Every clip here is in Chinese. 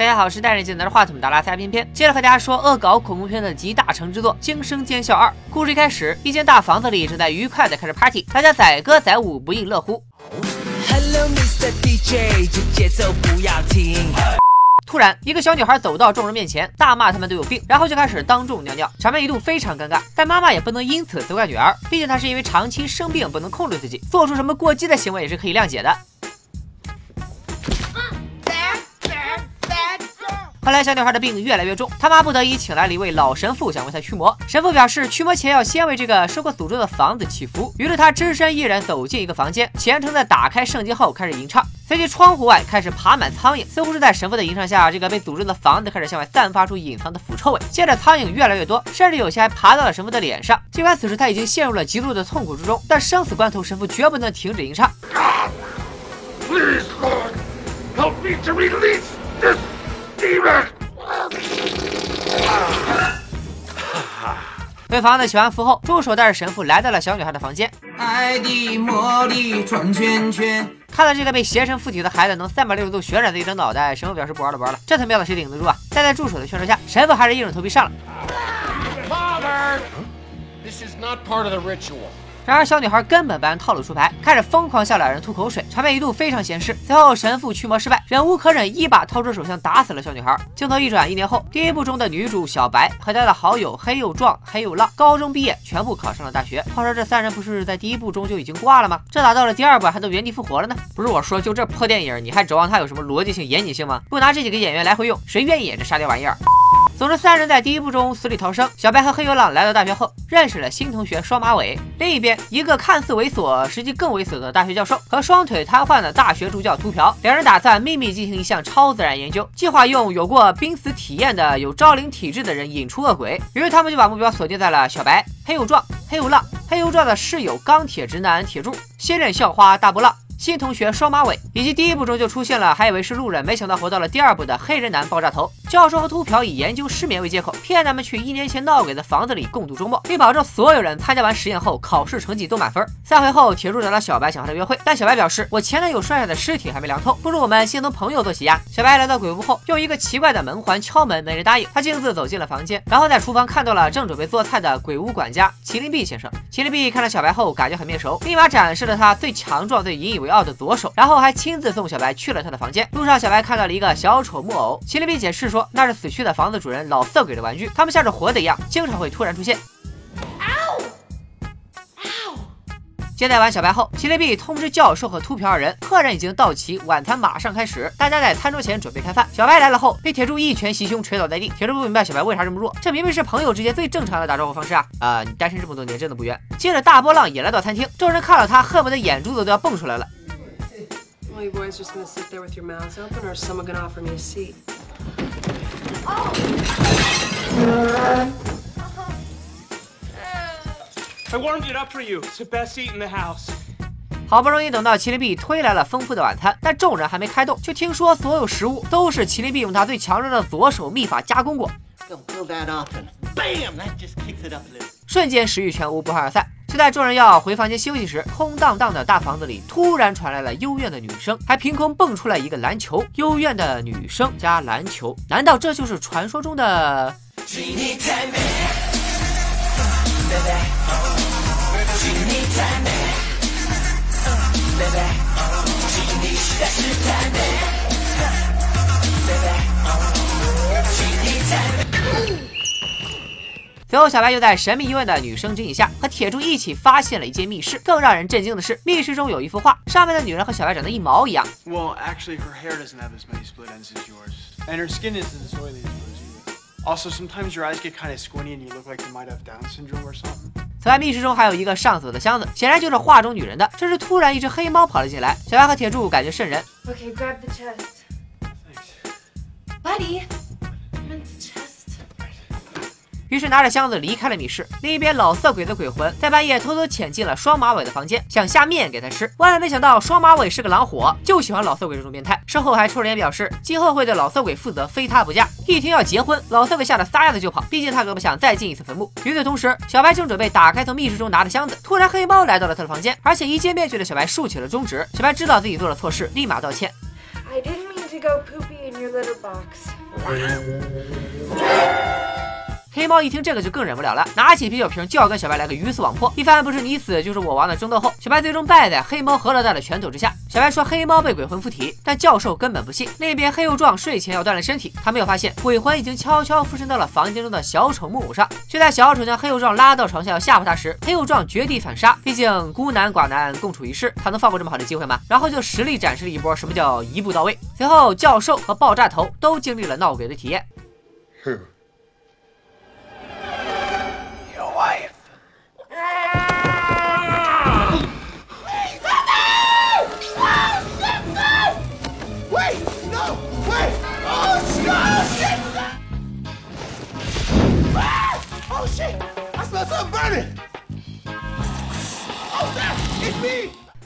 大家好，我是戴着镜拿着话筒的拉塞偏偏，接着和大家说恶搞恐怖片的集大成之作《惊声尖笑二》。故事一开始，一间大房子里正在愉快的开着 party，大家载歌载舞，不亦乐乎。Hello, Mr. DJ，这节奏不要停。突然，一个小女孩走到众人面前，大骂他们都有病，然后就开始当众尿尿，场面一度非常尴尬。但妈妈也不能因此责怪女儿，毕竟她是因为长期生病不能控制自己，做出什么过激的行为也是可以谅解的。后来，小女孩的病越来越重，她妈不得已请来了一位老神父，想为她驱魔。神父表示，驱魔前要先为这个受过诅咒的房子祈福。于是，他只身一人走进一个房间，虔诚的打开圣经后开始吟唱。随即，窗户外开始爬满苍蝇，似乎是在神父的吟唱下，这个被诅咒的房子开始向外散发出隐藏的腐臭味。接着，苍蝇越来越多，甚至有些还爬到了神父的脸上。尽管此时他已经陷入了极度的痛苦之中，但生死关头，神父绝不能停止吟唱。Please, Lord, help me to release this demon! 为房子祈完符后，助手带着神父来到了小女孩的房间。爱的魔力转圈圈。看到这个被邪神附体的孩子能三百六十度旋转的一张脑袋，神父表示不玩了不玩了，这他喵的谁顶得住啊？但在助手的劝说下，神父还是硬着头皮上了。Father! This is not part of the ritual. 然而小女孩根本不按套路出牌，开始疯狂向两人吐口水，场面一度非常咸湿。随后神父驱魔失败，忍无可忍，一把掏出手枪打死了小女孩。镜头一转，一年后，第一部中的女主小白和她的好友黑又壮、黑又浪，高中毕业，全部考上了大学。话说这三人不是在第一部中就已经挂了吗？这咋到了第二部还都原地复活了呢？不是我说，就这破电影，你还指望它有什么逻辑性、严谨性吗？不拿这几个演员来回用，谁愿意演这沙雕玩意儿？总之，三人在第一部中死里逃生。小白和黑油浪来到大学后，认识了新同学双马尾。另一边，一个看似猥琐，实际更猥琐的大学教授和双腿瘫痪的大学助教秃瓢，两人打算秘密进行一项超自然研究，计划用有过濒死体验的有招灵体质的人引出恶鬼。于是他们就把目标锁定在了小白、黑油壮、黑油浪、黑油壮的室友钢铁直男铁柱、仙人校花大波浪。新同学双马尾，以及第一部中就出现了，还以为是路人，没想到活到了第二部的黑人男爆炸头。教授和秃瓢以研究失眠为借口，骗他们去一年前闹鬼的房子里共度周末，并保证所有人参加完实验后考试成绩都满分。散会后，铁柱找到小白想和他约会，但小白表示我前男友帅帅的尸体还没凉透，不如我们先从朋友做起呀。小白来到鬼屋后，用一个奇怪的门环敲门，没人答应。他径自走进了房间，然后在厨房看到了正准备做菜的鬼屋管家麒麟臂先生。麒麟臂看到小白后，感觉很面熟，立马展示了他最强壮、最引以为傲的左手，然后还亲自送小白去了他的房间。路上，小白看到了一个小丑木偶，麒麟臂解释说那是死去的房子主人老色鬼的玩具，他们像是活的一样，经常会突然出现。接待完小白后，麒麟臂通知教授和秃瓢二人，客人已经到齐，晚餐马上开始。大家在餐桌前准备开饭。小白来了后，被铁柱一拳袭胸，捶倒在地。铁柱不明白小白为啥这么弱，这明明是朋友之间最正常的打招呼方式啊！啊、你单身这么多年，真的不冤。接着大波浪也来到餐厅，众人看到他，恨不得眼珠子都要蹦出来了。Well, you boys just gonna sit there with your mouths open, or is someone gonna offer me a seat? I warmed it up for you. It's the best seat in the house. 好不容易等到麒麟臂推来了丰富的晚餐，但众人还没开动，就听说所有食物都是麒麟臂用他最强壮的左手秘法加工过。Don't pull that off and bam! That just kicks it up a little. 瞬间食欲全无，不欢而散。就在众人要回房间休息时，空荡荡的大房子里突然传来了幽怨的女声，还凭空蹦出来一个篮球。幽怨的女声加篮球，难道这就是传说中的？随后，小白又在神秘幽怨的女生指引下，和铁柱一起发现了一间密室。更让人震惊的是，密室中有一幅画，上面的女人和小白长得一毛一样。Well, actually, her hair doesn't have as many split ends as yours. And her skin isn't as oily as yours either. Also, sometimes your eyes get kind of squinty and you look like you might have Down syndrome or something. 此外，密室中还有一个上锁的箱子，显然就是画中女人的。这时，突然一只黑猫跑了进来，小白和铁柱感觉瘆人。Okay, grab the chest. Thanks. Buddy! 于是拿着箱子离开了密室。另一边，老色鬼的鬼魂在半夜偷偷潜进了双马尾的房间，想下面给他吃。万万没想到，双马尾是个狼火，就喜欢老色鬼这种变态。事后还出人言表示，今后会对老色鬼负责，非他不嫁。一听要结婚，老色鬼吓得撒丫子就跑，毕竟他可不想再进一次坟墓。与此同时，小白正准备打开从密室中拿的箱子，突然黑猫来到了他的房间，而且一见面就对小白竖起了中指。小白知道自己做了错事，立马道歉。I didn't mean to go poopy in Your litter box. 黑猫一听这个就更忍不了了，拿起啤酒瓶就要跟小白来个鱼死网破。一番不是你死就是我亡的争斗后，小白最终败在黑猫何老大的拳头之下。小白说黑猫被鬼魂附体，但教授根本不信。另一边黑幼壮睡前要锻炼身体，他没有发现鬼魂已经悄悄附身到了房间中的小丑木偶上。就在小丑将黑幼壮拉到床下要吓唬他时，黑幼壮绝地反杀。毕竟孤男寡男共处一室，他能放过这么好的机会吗？然后就实力展示了一波什么叫一步到位。随后教授和爆炸头都经历了闹鬼的体验。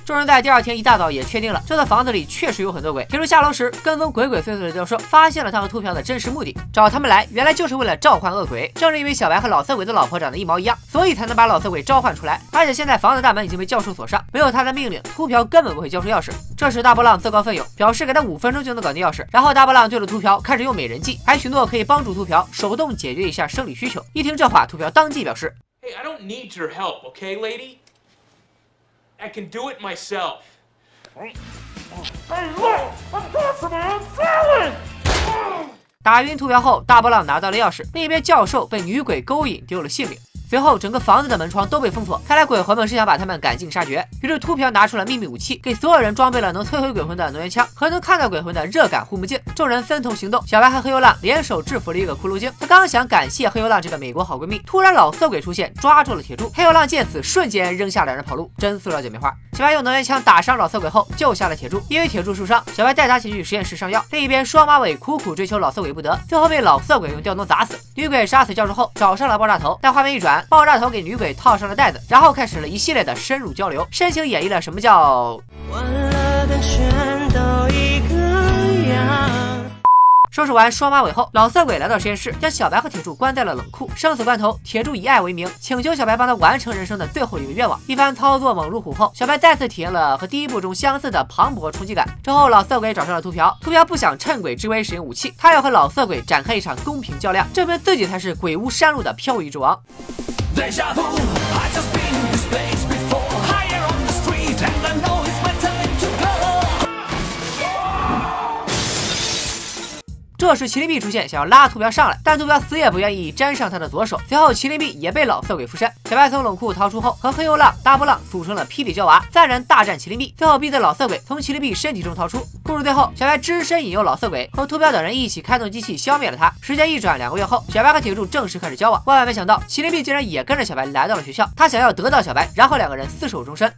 众人在第二天一大早也确定了，这座房子里确实有很多鬼。铁柱下楼时，跟踪鬼鬼祟祟的教授发现了他和秃瓢的真实目的，找他们来原来就是为了召唤恶鬼。正是因为小白和老色鬼的老婆长得一毛一样，所以才能把老色鬼召唤出来。而且现在房子大门已经被教授锁上，没有他的命令，秃瓢根本不会交出钥匙。这时大波浪自告奋勇，表示给他五分钟就能搞定钥匙。然后大波浪对着秃瓢开始用美人计，还许诺可以帮助秃瓢手动解决一下生理需求。一听这话，秃瓢当即表示 Hey, I don't need your help, okay, lady? I can do it myself. Hey, look! I'm going my own salad! 打晕图标后，大波浪拿到了钥匙，另一边教授被女鬼勾引丢了性命。随后，整个房子的门窗都被封锁，看来鬼魂们是想把他们赶尽杀绝。于是，秃瓢拿出了秘密武器，给所有人装备了能摧毁鬼魂的能源枪和能看到鬼魂的热感护目镜。众人分头行动，小白和黑油浪联手制服了一个骷髅精。他刚想感谢黑油浪这个美国好闺蜜，突然老色鬼出现，抓住了铁柱。黑油浪见此，瞬间扔下两人跑路，真塑料姐妹花。小白用能源枪打伤老色鬼后，救下了铁柱。因为铁柱受伤，小白带他前去实验室上药。另一边，双马尾苦苦追求老色鬼不得，最后被老色鬼用吊灯砸死。女鬼杀死教授后，找上了爆炸头，但画面一转，爆炸头给女鬼套上了袋子，然后开始了一系列的深入交流，深情演绎了什么叫欢乐的全都一个样。收拾完双马尾后，老色鬼来到实验室，将小白和铁柱关在了冷库。生死关头，铁柱以爱为名，请求小白帮他完成人生的最后一个愿望。一番操作猛如虎后，小白再次体验了和第一部中相似的磅礴冲击感。之后，老色鬼找上了秃瓢，秃瓢不想趁鬼之危使用武器，他要和老色鬼展开一场公平较量，证明自己才是鬼屋山路的漂移之王。Deja vu, I just 这时，麒麟臂出现，想要拉图标上来，但图标死也不愿意沾上他的左手。随后，麒麟臂也被老色鬼附身。小白从冷库逃出后，和黑油浪、大波浪组成了霹雳娇娃，三人大战麒麟臂，最后逼得老色鬼从麒麟臂身体中逃出。故事最后，小白只身引诱老色鬼和图标等人一起开动机器消灭了他。时间一转，两个月后，小白和铁柱正式开始交往。万万没想到，麒麟臂竟然也跟着小白来到了学校，他想要得到小白，然后两个人厮守终身。《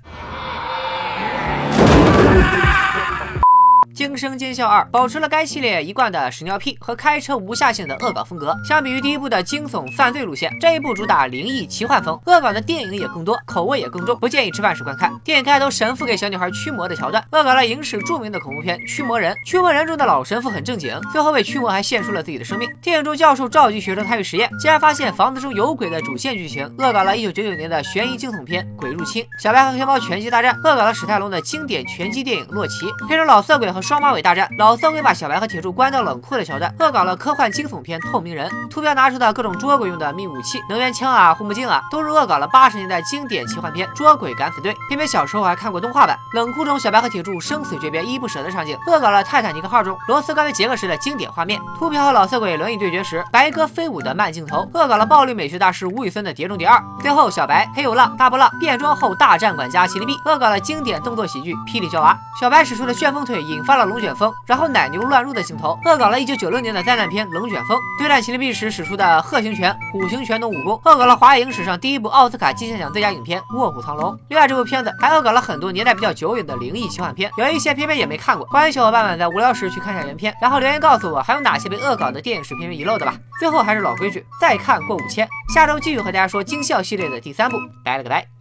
惊声尖笑二》保持了该系列一贯的屎尿屁和开车无下限的恶搞风格。相比于第一部的惊悚犯罪路线，这一部主打灵异奇幻风，恶搞的电影也更多，口味也更重，不建议吃饭时观看。电影开头神父给小女孩驱魔的桥段，恶搞了影史著名的恐怖片《驱魔人》。驱魔人中的老神父很正经，最后为驱魔还献出了自己的生命。电影中教授召集学生参与实验，竟然发现房子中有鬼的主线剧情，恶搞了1999年的悬疑惊悚片《鬼入侵》。小白和黑猫拳击大战，恶搞了史泰龙的经典拳击电影《洛奇》。变成老色鬼和双马尾大战，老色鬼把小白和铁柱关到冷库的桥段，恶搞了科幻惊悚片《透明人》。秃瓢拿出的各种捉鬼用的秘武器，能源枪啊、护目镜啊，都是恶搞了八十年代经典奇幻片《捉鬼敢死队》。偏偏小时候还看过动画版。冷库中小白和铁柱生死诀别、依依不舍的场景，恶搞了《泰坦尼克号》中罗斯关于杰克时的经典画面。秃瓢和老色鬼轮椅对决时，白鸽飞舞的慢镜头，恶搞了暴力美学大师吴宇森的《碟中谍二》。最后，小白、黑有浪、大波浪变装后大战管家麒麟臂，恶搞了经典动作喜剧《霹雳娇娃》。小白使出的旋风腿引发了龙卷风，然后奶牛乱入的镜头，恶搞了1996年的灾难片《龙卷风》。对战麒麟臂时使出的鹤形拳、虎形拳等武功，恶搞了华语影史上第一部奥斯卡金像奖最佳影片《卧虎藏龙》。另外，这部片子还恶搞了很多年代比较久远的灵异奇幻片，有一些偏偏也没看过。欢迎小伙伴们在无聊时去看一下原片，然后留言告诉我还有哪些被恶搞的电影是偏偏遗漏的吧。最后还是老规矩，再看过五千。下周继续和大家说惊笑系列的第三部，拜了个拜。